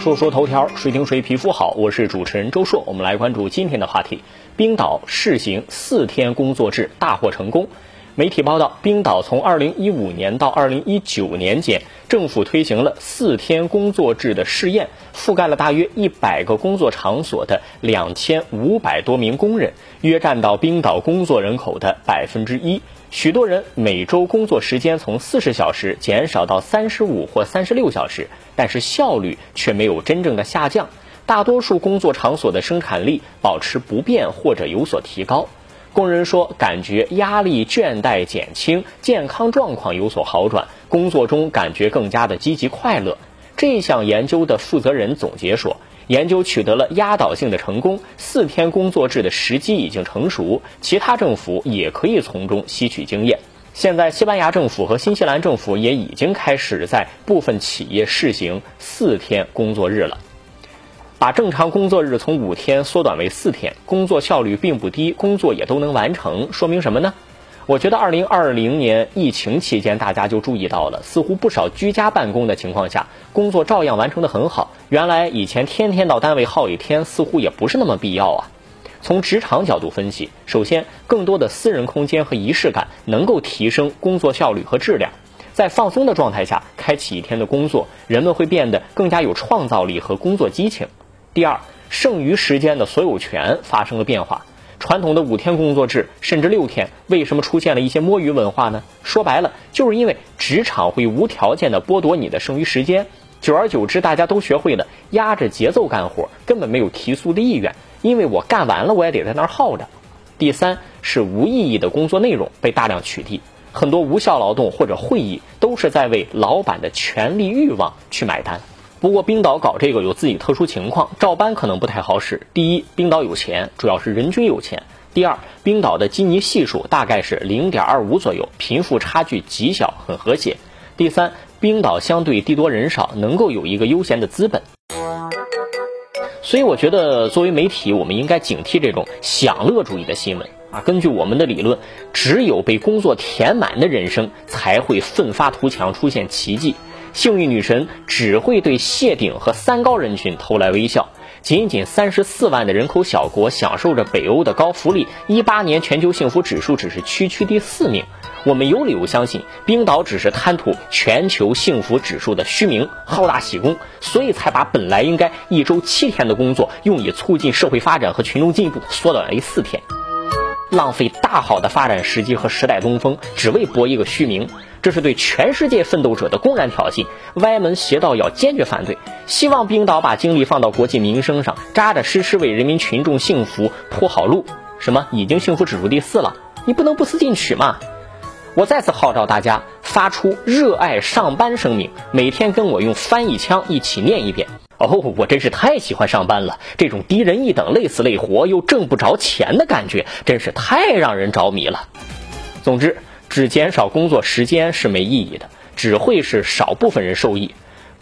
说说头条，谁听谁皮肤好。我是主持人周硕，我们来关注今天的话题：冰岛试行四天工作制大获成功。媒体报道，冰岛从2015年到2019年间，政府推行了四天工作制的试验，覆盖了大约100个工作场所的2500多名工人，约占到冰岛工作人口的百分之一。许多人每周工作时间从40小时减少到35或36小时，但是效率却没有真正的下降。大多数工作场所的生产力保持不变或者有所提高。工人说，感觉压力、倦怠减轻，健康状况有所好转，工作中感觉更加的积极快乐。这项研究的负责人总结说，研究取得了压倒性的成功，四天工作制的时机已经成熟，其他政府也可以从中吸取经验。现在，西班牙政府和新西兰政府也已经开始在部分企业试行四天工作日了。把正常工作日从五天缩短为四天，工作效率并不低，工作也都能完成，说明什么呢？我觉得二零二零年疫情期间，大家就注意到了，似乎不少居家办公的情况下，工作照样完成的很好。原来以前天天到单位耗一天，似乎也不是那么必要啊。从职场角度分析，首先，更多的私人空间和仪式感能够提升工作效率和质量。在放松的状态下开启一天的工作，人们会变得更加有创造力和工作激情。第二，剩余时间的所有权发生了变化。传统的五天工作制，甚至六天，为什么出现了一些摸鱼文化呢？说白了，就是因为职场会无条件的剥夺你的剩余时间。久而久之，大家都学会了压着节奏干活，根本没有提速的意愿，因为我干完了，我也得在那儿耗着。第三，是无意义的工作内容被大量取缔，很多无效劳动或者会议都是在为老板的权力欲望去买单。不过冰岛搞这个有自己特殊情况，照搬可能不太好使。第一，冰岛有钱，主要是人均有钱；第二，冰岛的基尼系数大概是零点二五左右，贫富差距极小，很和谐；第三，冰岛相对地多人少，能够有一个悠闲的资本。所以我觉得，作为媒体，我们应该警惕这种享乐主义的新闻啊。根据我们的理论，只有被工作填满的人生，才会奋发图强，出现奇迹。幸运女神只会对谢顶和三高人群投来微笑。仅仅三十四万的人口小国，享受着北欧的高福利。一八年全球幸福指数只是区区第四名。我们有理由相信，冰岛只是贪图全球幸福指数的虚名，好大喜功，所以才把本来应该一周七天的工作，用以促进社会发展和群众进步，缩短为四天，浪费大好的发展时机和时代东风，只为博一个虚名。这是对全世界奋斗者的公然挑衅，歪门邪道要坚决反对。希望冰岛把精力放到国计民生上，扎扎实实为人民群众幸福铺好路。什么？已经幸福指数第四了？你不能不思进取嘛！我再次号召大家发出热爱上班声明，每天跟我用翻译腔一起念一遍。哦，我真是太喜欢上班了，这种低人一等、累死累活又挣不着钱的感觉，真是太让人着迷了。总之。只减少工作时间是没意义的，只会是少部分人受益。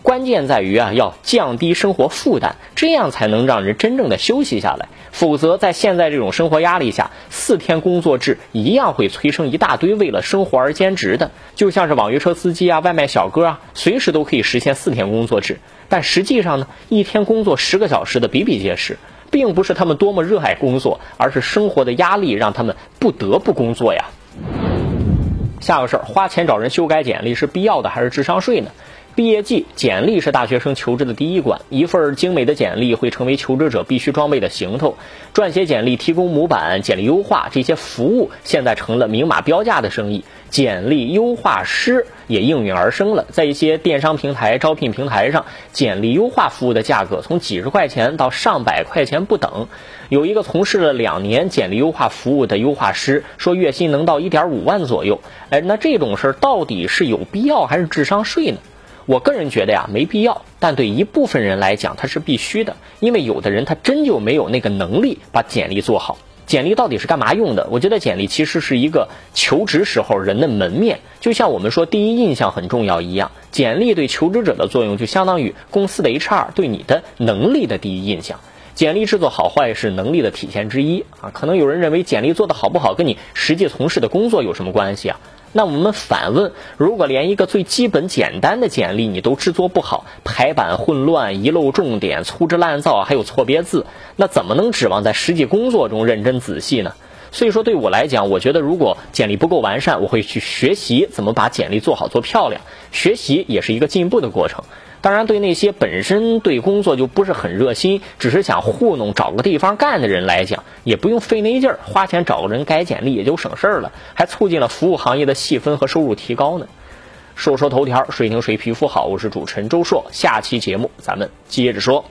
关键在于啊，要降低生活负担，这样才能让人真正的休息下来。否则，在现在这种生活压力下，四天工作制一样会催生一大堆为了生活而兼职的，就像是网约车司机啊、外卖小哥啊，随时都可以实现四天工作制。但实际上呢，一天工作十个小时的比比皆是，并不是他们多么热爱工作，而是生活的压力让他们不得不工作呀。下个事儿，花钱找人修改简历是必要的还是智商税呢？毕业季，简历是大学生求职的第一关。一份精美的简历会成为求职者必须装备的行头。撰写简历、提供模板、简历优化这些服务，现在成了明码标价的生意。简历优化师也应运而生了。在一些电商平台、招聘平台上，简历优化服务的价格从几十块钱到上百块钱不等。有一个从事了两年简历优化服务的优化师说，月薪能到一点五万左右。哎，那这种事儿到底是有必要还是智商税呢？我个人觉得呀，没必要，但对一部分人来讲，它是必须的，因为有的人他真就没有那个能力把简历做好。简历到底是干嘛用的？我觉得简历其实是一个求职时候人的门面，就像我们说第一印象很重要一样，简历对求职者的作用就相当于公司的 HR 对你的能力的第一印象。简历制作好坏是能力的体现之一啊。可能有人认为简历做的好不好跟你实际从事的工作有什么关系啊？那我们反问：如果连一个最基本简单的简历你都制作不好，排版混乱、遗漏重点、粗制滥造，还有错别字，那怎么能指望在实际工作中认真仔细呢？所以说，对我来讲，我觉得如果简历不够完善，我会去学习怎么把简历做好、做漂亮。学习也是一个进步的过程。当然，对那些本身对工作就不是很热心，只是想糊弄找个地方干的人来讲，也不用费那劲儿，花钱找个人改简历也就省事儿了，还促进了服务行业的细分和收入提高呢。说说头条，谁听谁皮肤好，我是主持人周硕，下期节目咱们接着说。